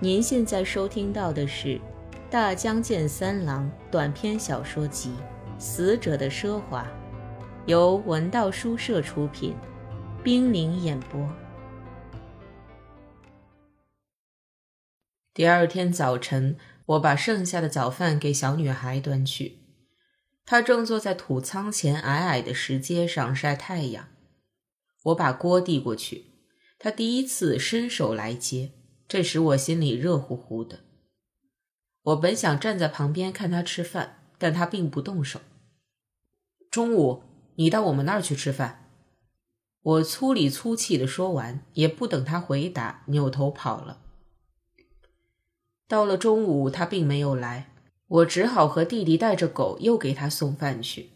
您现在收听到的是《大江健三郎》短篇小说集《死者的奢华》，由文道书社出品，冰凌演播。第二天早晨，我把剩下的早饭给小女孩端去，她正坐在土仓前矮矮的石阶上晒太阳。我把锅递过去，她第一次伸手来接。这时我心里热乎乎的。我本想站在旁边看他吃饭，但他并不动手。中午你到我们那儿去吃饭。我粗里粗气的说完，也不等他回答，扭头跑了。到了中午，他并没有来，我只好和弟弟带着狗又给他送饭去。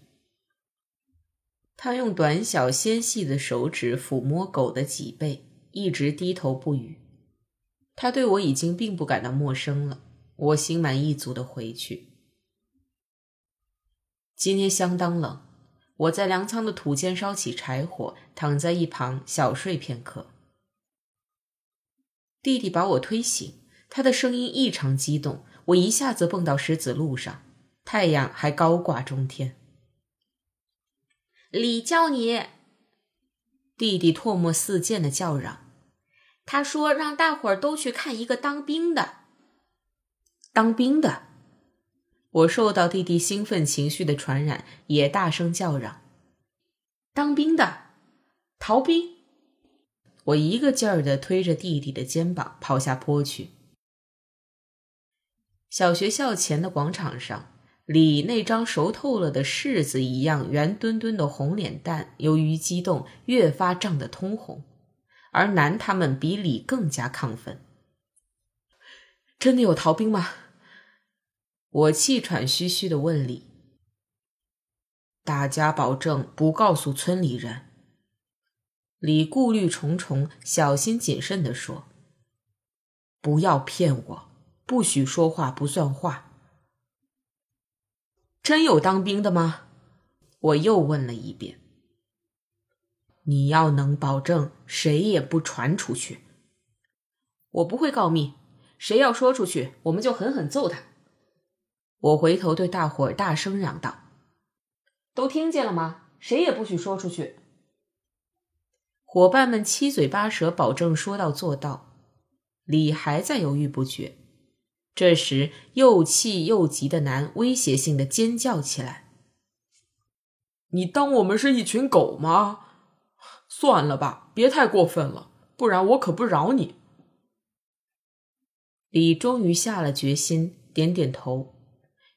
他用短小纤细的手指抚摸狗的脊背，一直低头不语。他对我已经并不感到陌生了。我心满意足的回去。今天相当冷，我在粮仓的土间烧起柴火，躺在一旁小睡片刻。弟弟把我推醒，他的声音异常激动，我一下子蹦到石子路上，太阳还高挂中天。李叫你，弟弟唾沫四溅的叫嚷。他说：“让大伙儿都去看一个当兵的。”当兵的，我受到弟弟兴奋情绪的传染，也大声叫嚷：“当兵的，逃兵！”我一个劲儿的推着弟弟的肩膀跑下坡去。小学校前的广场上，李那张熟透了的柿子一样圆墩墩的红脸蛋，由于激动越发涨得通红。而男他们比李更加亢奋。真的有逃兵吗？我气喘吁吁的问李。大家保证不告诉村里人。李顾虑重重，小心谨慎的说：“不要骗我，不许说话不算话。”真有当兵的吗？我又问了一遍。你要能保证谁也不传出去，我不会告密。谁要说出去，我们就狠狠揍他。我回头对大伙儿大声嚷道：“都听见了吗？谁也不许说出去。”伙伴们七嘴八舌，保证说到做到。李还在犹豫不决，这时又气又急的男威胁性的尖叫起来：“你当我们是一群狗吗？”算了吧，别太过分了，不然我可不饶你。李终于下了决心，点点头。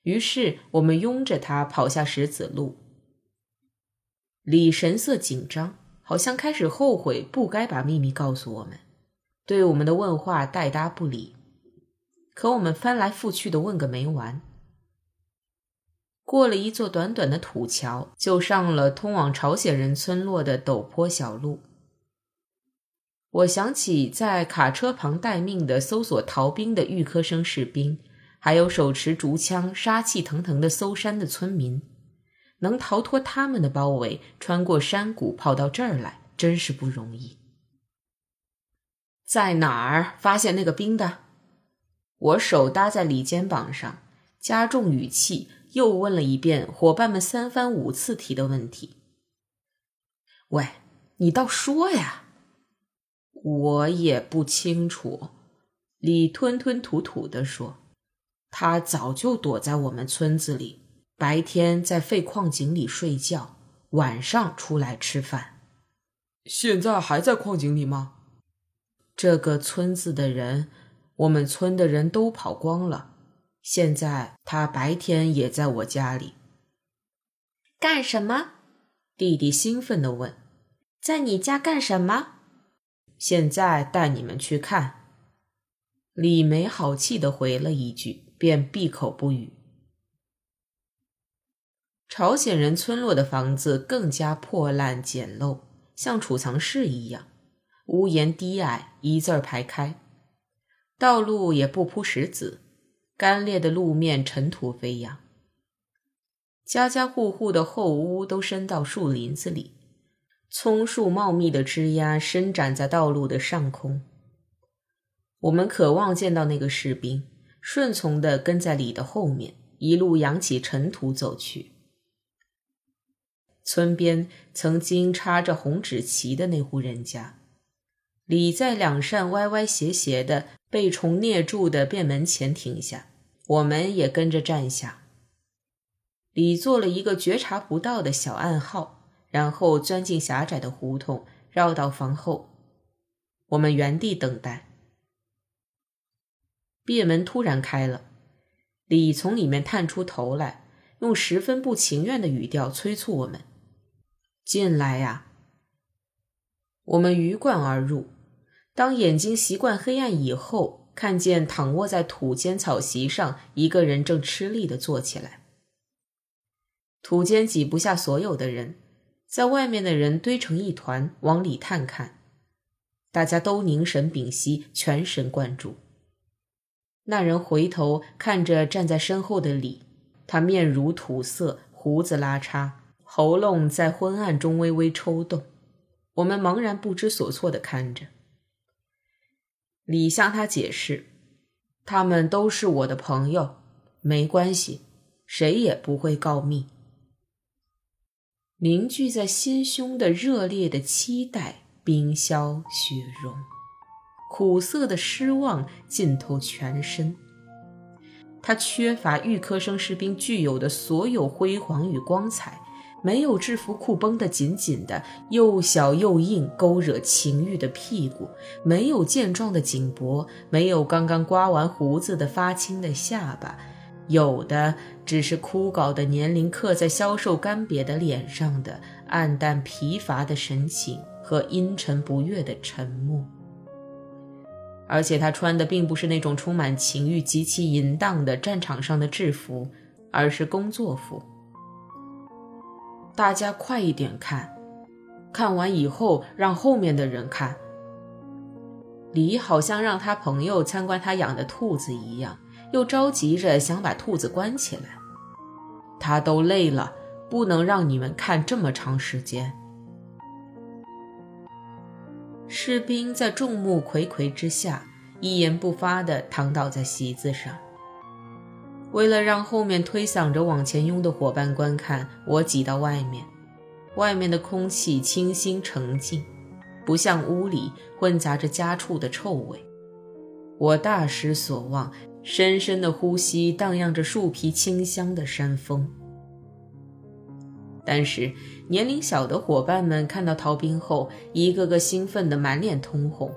于是我们拥着他跑下石子路。李神色紧张，好像开始后悔不该把秘密告诉我们，对我们的问话带答不理。可我们翻来覆去的问个没完。过了一座短短的土桥，就上了通往朝鲜人村落的陡坡小路。我想起在卡车旁待命的搜索逃兵的预科生士兵，还有手持竹枪、杀气腾腾的搜山的村民，能逃脱他们的包围，穿过山谷跑到这儿来，真是不容易。在哪儿发现那个兵的？我手搭在李肩膀上，加重语气。又问了一遍伙伴们三番五次提的问题。喂，你倒说呀！我也不清楚。李吞吞吐吐地说：“他早就躲在我们村子里，白天在废矿井里睡觉，晚上出来吃饭。现在还在矿井里吗？这个村子的人，我们村的人都跑光了。”现在他白天也在我家里，干什么？弟弟兴奋地问：“在你家干什么？”现在带你们去看。李梅好气地回了一句，便闭口不语。朝鲜人村落的房子更加破烂简陋，像储藏室一样，屋檐低矮，一字排开，道路也不铺石子。干裂的路面，尘土飞扬。家家户户的后屋都伸到树林子里，葱树茂密的枝丫伸展在道路的上空。我们渴望见到那个士兵，顺从地跟在李的后面，一路扬起尘土走去。村边曾经插着红纸旗的那户人家，李在两扇歪歪斜斜的被虫啮住的便门前停下，我们也跟着站下。李做了一个觉察不到的小暗号，然后钻进狭窄的胡同，绕到房后。我们原地等待。便门突然开了，李从里面探出头来，用十分不情愿的语调催促我们：“进来呀！”我们鱼贯而入。当眼睛习惯黑暗以后，看见躺卧在土间草席上一个人正吃力的坐起来。土间挤不下所有的人，在外面的人堆成一团，往里探看。大家都凝神屏息，全神贯注。那人回头看着站在身后的李，他面如土色，胡子拉碴，喉咙在昏暗中微微抽动。我们茫然不知所措的看着。李向他解释：“他们都是我的朋友，没关系，谁也不会告密。”凝聚在心胸的热烈的期待冰消雪融，苦涩的失望浸透全身。他缺乏预科生士兵具有的所有辉煌与光彩，没有制服裤绷得紧紧的、又小又硬、勾惹情欲的屁股，没有健壮的颈脖，没有刚刚刮完胡子的发青的下巴。有的只是枯槁的年龄刻在消瘦干瘪的脸上的暗淡疲乏的神情和阴沉不悦的沉默，而且他穿的并不是那种充满情欲、极其淫荡的战场上的制服，而是工作服。大家快一点看，看完以后让后面的人看。李好像让他朋友参观他养的兔子一样。又着急着想把兔子关起来，他都累了，不能让你们看这么长时间。士兵在众目睽睽之下一言不发地躺倒在席子上。为了让后面推搡着往前拥的伙伴观看，我挤到外面。外面的空气清新澄净，不像屋里混杂着家畜的臭味。我大失所望。深深的呼吸，荡漾着树皮清香的山风。但是年龄小的伙伴们看到逃兵后，一个个兴奋得满脸通红。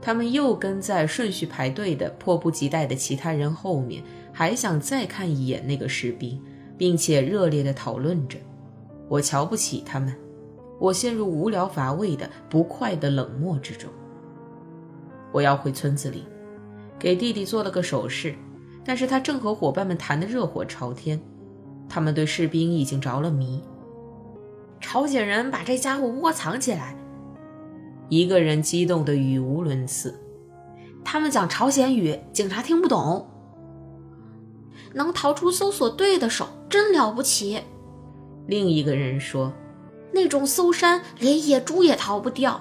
他们又跟在顺序排队的迫不及待的其他人后面，还想再看一眼那个士兵，并且热烈地讨论着。我瞧不起他们，我陷入无聊乏味的不快的冷漠之中。我要回村子里。给弟弟做了个手势，但是他正和伙伴们谈得热火朝天，他们对士兵已经着了迷。朝鲜人把这家伙窝藏起来，一个人激动得语无伦次。他们讲朝鲜语，警察听不懂。能逃出搜索队的手真了不起。另一个人说：“那种搜山，连野猪也逃不掉。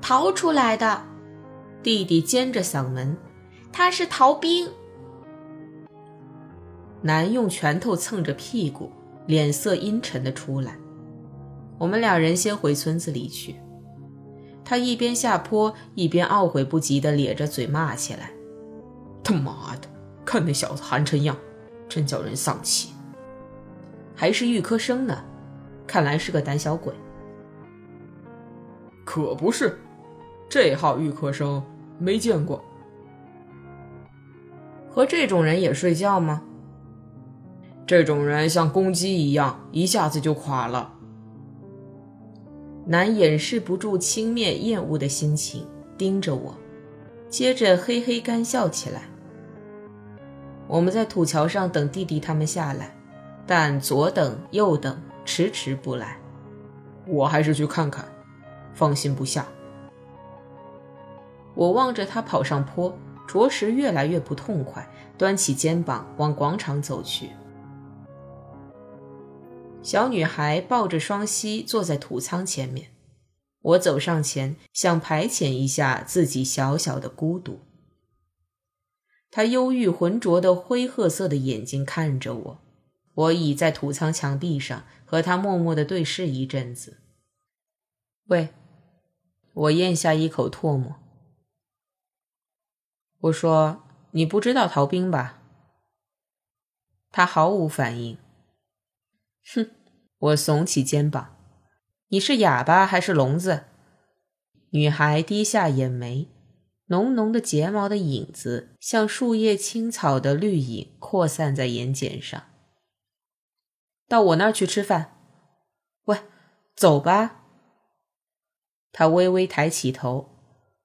逃出来的。”弟弟尖着嗓门：“他是逃兵。”男用拳头蹭着屁股，脸色阴沉的出来。我们两人先回村子里去。他一边下坡，一边懊悔不及的咧着嘴骂起来：“他妈的，看那小子寒碜样，真叫人丧气。还是预科生呢，看来是个胆小鬼。”可不是，这号预科生。没见过，和这种人也睡觉吗？这种人像公鸡一样，一下子就垮了。男掩饰不住轻蔑厌恶的心情，盯着我，接着嘿嘿干笑起来。我们在土桥上等弟弟他们下来，但左等右等，迟迟不来。我还是去看看，放心不下。我望着他跑上坡，着实越来越不痛快，端起肩膀往广场走去。小女孩抱着双膝坐在土仓前面，我走上前，想排遣一下自己小小的孤独。他忧郁浑浊的灰褐色的眼睛看着我，我倚在土仓墙壁上，和他默默的对视一阵子。喂，我咽下一口唾沫。我说：“你不知道逃兵吧？”他毫无反应。哼，我耸起肩膀。你是哑巴还是聋子？女孩低下眼眉，浓浓的睫毛的影子像树叶青草的绿影扩散在眼睑上。到我那儿去吃饭。喂，走吧。他微微抬起头，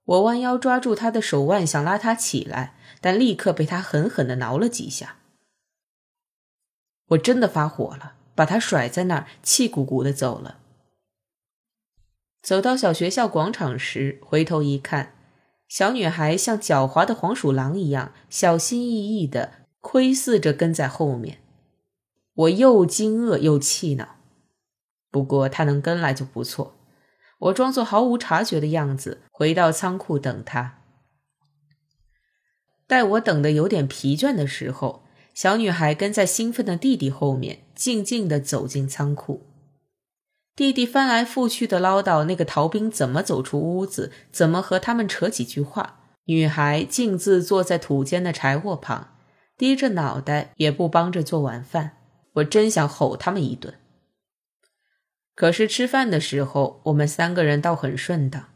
我弯腰抓住他的手腕，想拉他起来，但立刻被他狠狠的挠了几下。我真的发火了，把他甩在那儿，气鼓鼓的走了。走到小学校广场时，回头一看，小女孩像狡猾的黄鼠狼一样，小心翼翼地窥视着跟在后面。我又惊愕又气恼，不过她能跟来就不错。我装作毫无察觉的样子，回到仓库等她。待我等得有点疲倦的时候，小女孩跟在兴奋的弟弟后面，静静地走进仓库。弟弟翻来覆去的唠叨那个逃兵怎么走出屋子，怎么和他们扯几句话。女孩径自坐在土间的柴火旁，低着脑袋，也不帮着做晚饭。我真想吼他们一顿。可是吃饭的时候，我们三个人倒很顺当。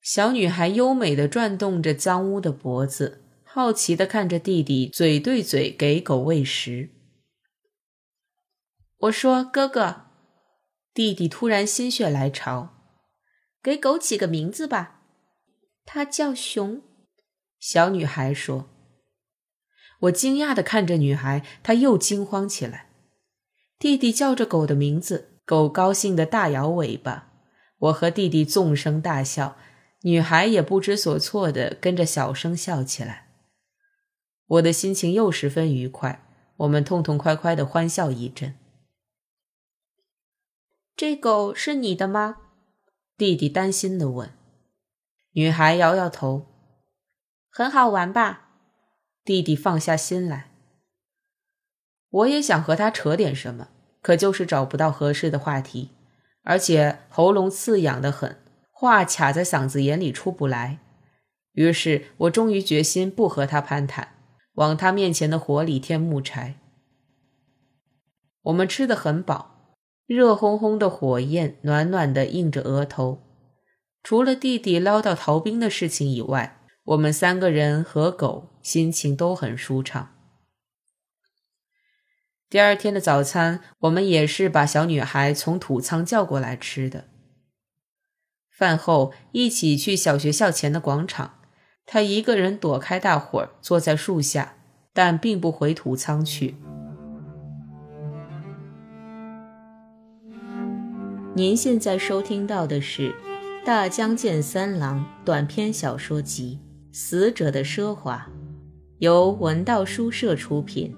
小女孩优美的转动着脏污的脖子，好奇的看着弟弟嘴对嘴给狗喂食。我说：“哥哥。”弟弟突然心血来潮，给狗起个名字吧。它叫熊。小女孩说。我惊讶的看着女孩，她又惊慌起来。弟弟叫着狗的名字，狗高兴的大摇尾巴。我和弟弟纵声大笑，女孩也不知所措的跟着小声笑起来。我的心情又十分愉快，我们痛痛快快的欢笑一阵。这狗是你的吗？弟弟担心的问。女孩摇摇头。很好玩吧？弟弟放下心来。我也想和他扯点什么，可就是找不到合适的话题，而且喉咙刺痒的很，话卡在嗓子眼里出不来。于是我终于决心不和他攀谈，往他面前的火里添木柴。我们吃得很饱。热烘烘的火焰暖暖的映着额头，除了弟弟唠叨逃兵的事情以外，我们三个人和狗心情都很舒畅。第二天的早餐，我们也是把小女孩从土仓叫过来吃的。饭后一起去小学校前的广场，她一个人躲开大伙儿，坐在树下，但并不回土仓去。您现在收听到的是《大江健三郎短篇小说集·死者的奢华》，由文道书社出品，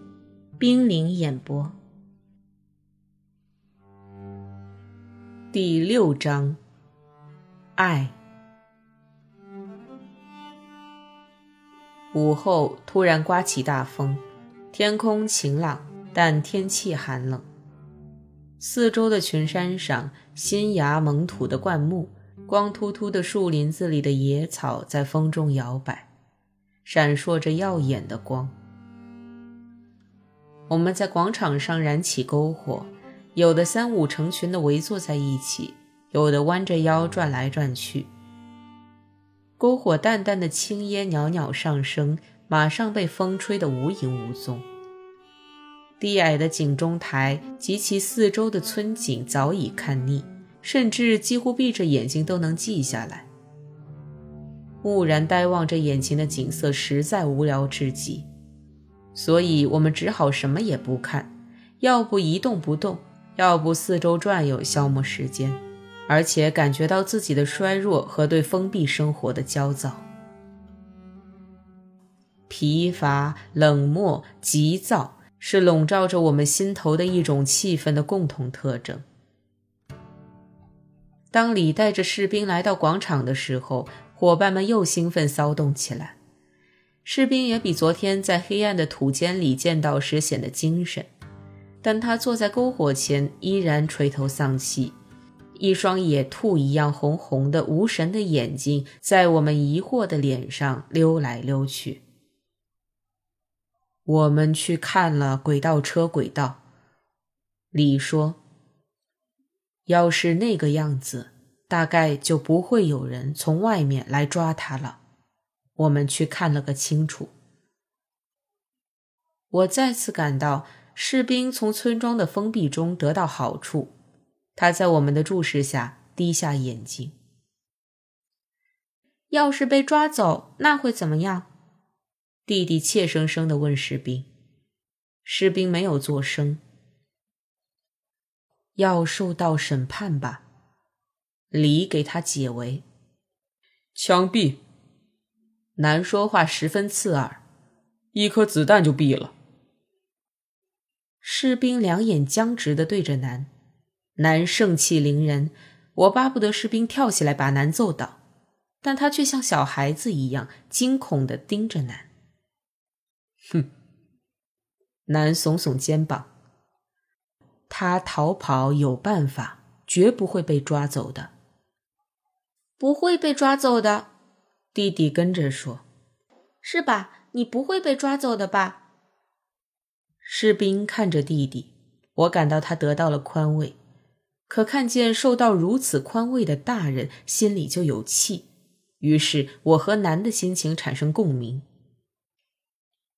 冰凌演播。第六章，爱。午后突然刮起大风，天空晴朗，但天气寒冷。四周的群山上，新芽萌土的灌木，光秃秃的树林子里的野草在风中摇摆，闪烁着耀眼的光。我们在广场上燃起篝火，有的三五成群的围坐在一起，有的弯着腰转来转去。篝火淡淡的青烟袅袅上升，马上被风吹得无影无踪。低矮的井中台及其四周的村景早已看腻，甚至几乎闭着眼睛都能记下来。木然呆望着眼前的景色，实在无聊至极，所以我们只好什么也不看，要不一动不动，要不四周转悠消磨时间，而且感觉到自己的衰弱和对封闭生活的焦躁、疲乏、冷漠、急躁。是笼罩着我们心头的一种气氛的共同特征。当李带着士兵来到广场的时候，伙伴们又兴奋骚动起来。士兵也比昨天在黑暗的土间里见到时显得精神，但他坐在篝火前依然垂头丧气，一双野兔一样红红的无神的眼睛在我们疑惑的脸上溜来溜去。我们去看了轨道车轨道，李说。要是那个样子，大概就不会有人从外面来抓他了。我们去看了个清楚。我再次感到士兵从村庄的封闭中得到好处。他在我们的注视下低下眼睛。要是被抓走，那会怎么样？弟弟怯生生地问士兵。士兵没有作声。要受到审判吧，李给他解围。枪毙。男说话十分刺耳，一颗子弹就毙了。士兵两眼僵直的对着男，男盛气凌人，我巴不得士兵跳起来把男揍倒，但他却像小孩子一样惊恐的盯着男。哼，男耸耸肩膀。他逃跑有办法，绝不会被抓走的。不会被抓走的，弟弟跟着说：“是吧？你不会被抓走的吧？”士兵看着弟弟，我感到他得到了宽慰，可看见受到如此宽慰的大人，心里就有气。于是我和男的心情产生共鸣。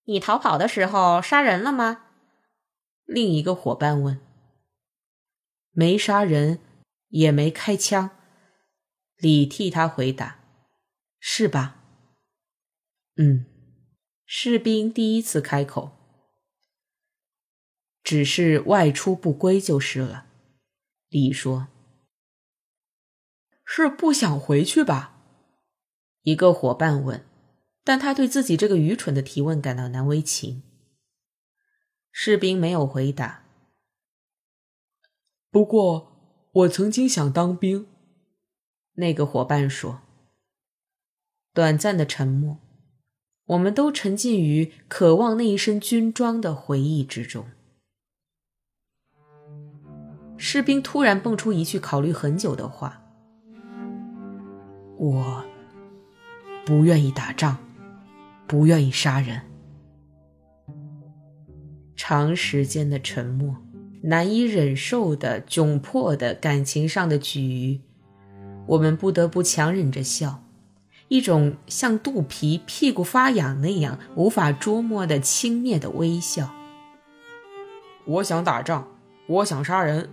你逃跑的时候杀人了吗？另一个伙伴问。没杀人，也没开枪。李替他回答：“是吧？”嗯。士兵第一次开口：“只是外出不归就是了。”李说：“是不想回去吧？”一个伙伴问，但他对自己这个愚蠢的提问感到难为情。士兵没有回答。不过，我曾经想当兵。那个伙伴说。短暂的沉默，我们都沉浸于渴望那一身军装的回忆之中。士兵突然蹦出一句考虑很久的话：“我不愿意打仗，不愿意杀人。”长时间的沉默。难以忍受的窘迫的感情上的龃龉，我们不得不强忍着笑，一种像肚皮屁股发痒那样无法捉摸的轻蔑的微笑。我想打仗，我想杀人。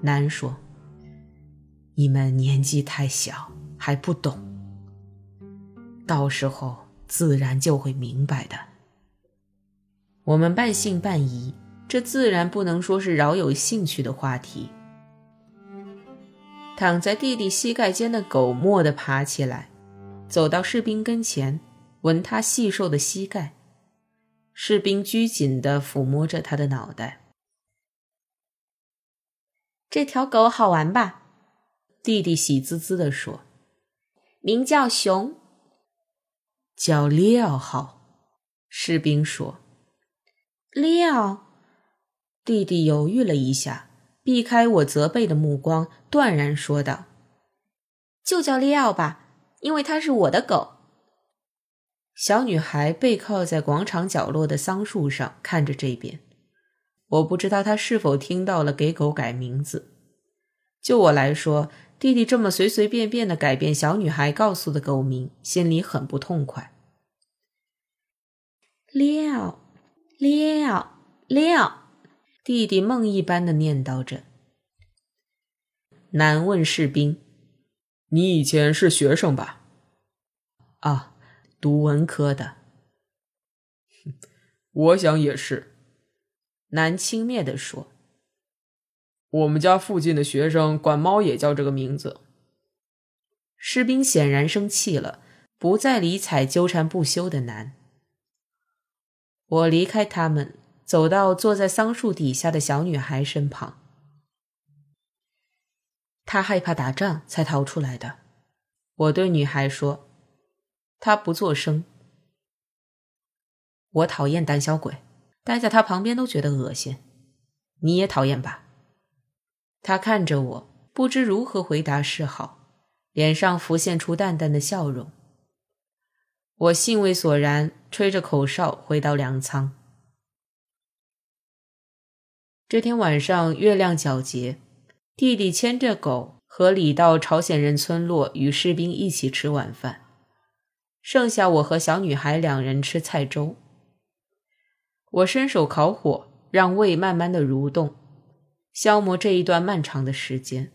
男说：“你们年纪太小，还不懂，到时候自然就会明白的。”我们半信半疑。这自然不能说是饶有兴趣的话题。躺在弟弟膝盖间的狗蓦地爬起来，走到士兵跟前，闻他细瘦的膝盖。士兵拘谨地抚摸着他的脑袋。这条狗好玩吧？弟弟喜滋滋地说：“名叫熊，叫利奥好。”士兵说：“利奥。”弟弟犹豫了一下，避开我责备的目光，断然说道：“就叫利奥吧，因为它是我的狗。”小女孩背靠在广场角落的桑树上，看着这边。我不知道她是否听到了给狗改名字。就我来说，弟弟这么随随便便的改变小女孩告诉的狗名，心里很不痛快。利奥，利奥，利奥。弟弟梦一般的念叨着。男问士兵：“你以前是学生吧？”“啊，读文科的。”“我想也是。”男轻蔑地说。“我们家附近的学生管猫也叫这个名字。”士兵显然生气了，不再理睬纠缠不休的男。我离开他们。走到坐在桑树底下的小女孩身旁，他害怕打仗才逃出来的。我对女孩说：“他不作声。”我讨厌胆小鬼，待在他旁边都觉得恶心。你也讨厌吧？他看着我，不知如何回答是好，脸上浮现出淡淡的笑容。我兴味索然，吹着口哨回到粮仓。这天晚上月亮皎洁，弟弟牵着狗和李到朝鲜人村落与士兵一起吃晚饭，剩下我和小女孩两人吃菜粥。我伸手烤火，让胃慢慢的蠕动，消磨这一段漫长的时间。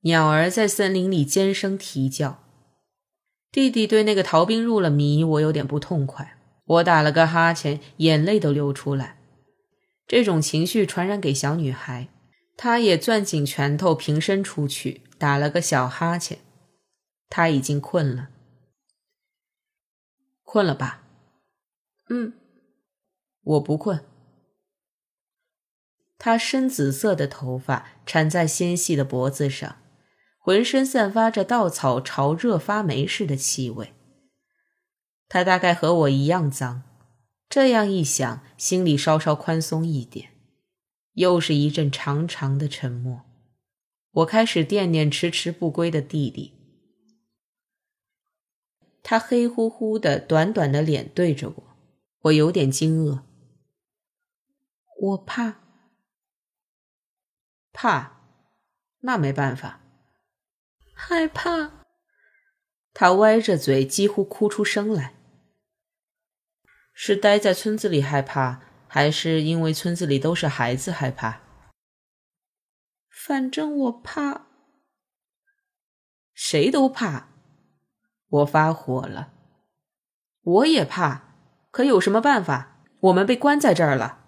鸟儿在森林里尖声啼叫。弟弟对那个逃兵入了迷，我有点不痛快。我打了个哈欠，眼泪都流出来。这种情绪传染给小女孩，她也攥紧拳头，平身出去，打了个小哈欠。她已经困了，困了吧？嗯。我不困。他深紫色的头发缠在纤细的脖子上，浑身散发着稻草潮热发霉似的气味。他大概和我一样脏，这样一想，心里稍稍宽松一点。又是一阵长长的沉默。我开始惦念迟迟不归的弟弟。他黑乎乎的、短短的脸对着我，我有点惊愕。我怕，怕，那没办法。害怕。他歪着嘴，几乎哭出声来。是待在村子里害怕，还是因为村子里都是孩子害怕？反正我怕。谁都怕。我发火了。我也怕，可有什么办法？我们被关在这儿了。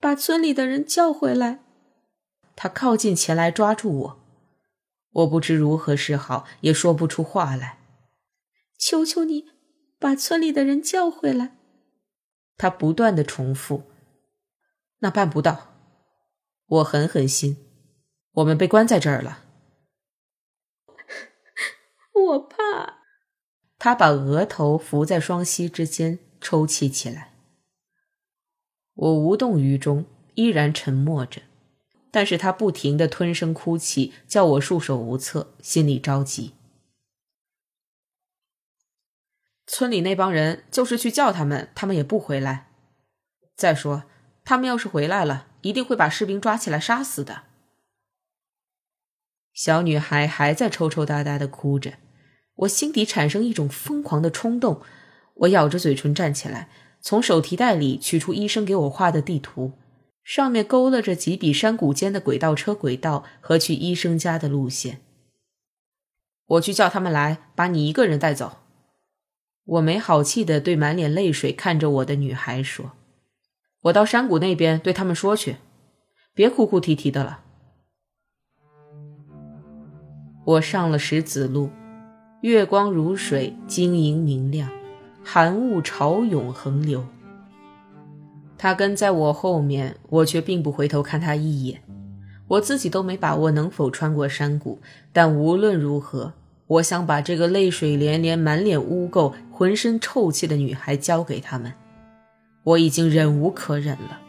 把村里的人叫回来。他靠近前来抓住我，我不知如何是好，也说不出话来。求求你，把村里的人叫回来。他不断的重复。那办不到。我狠狠心。我们被关在这儿了。我怕。他把额头伏在双膝之间，抽泣起来。我无动于衷，依然沉默着，但是他不停的吞声哭泣，叫我束手无策，心里着急。村里那帮人就是去叫他们，他们也不回来。再说，他们要是回来了，一定会把士兵抓起来杀死的。小女孩还在抽抽搭搭的哭着，我心底产生一种疯狂的冲动，我咬着嘴唇站起来。从手提袋里取出医生给我画的地图，上面勾勒着几笔山谷间的轨道车轨道和去医生家的路线。我去叫他们来，把你一个人带走。我没好气的对满脸泪水看着我的女孩说：“我到山谷那边对他们说去，别哭哭啼啼的了。”我上了石子路，月光如水，晶莹明亮。寒雾潮涌横流，他跟在我后面，我却并不回头看他一眼。我自己都没把握能否穿过山谷，但无论如何，我想把这个泪水连连、满脸污垢、浑身臭气的女孩交给他们。我已经忍无可忍了。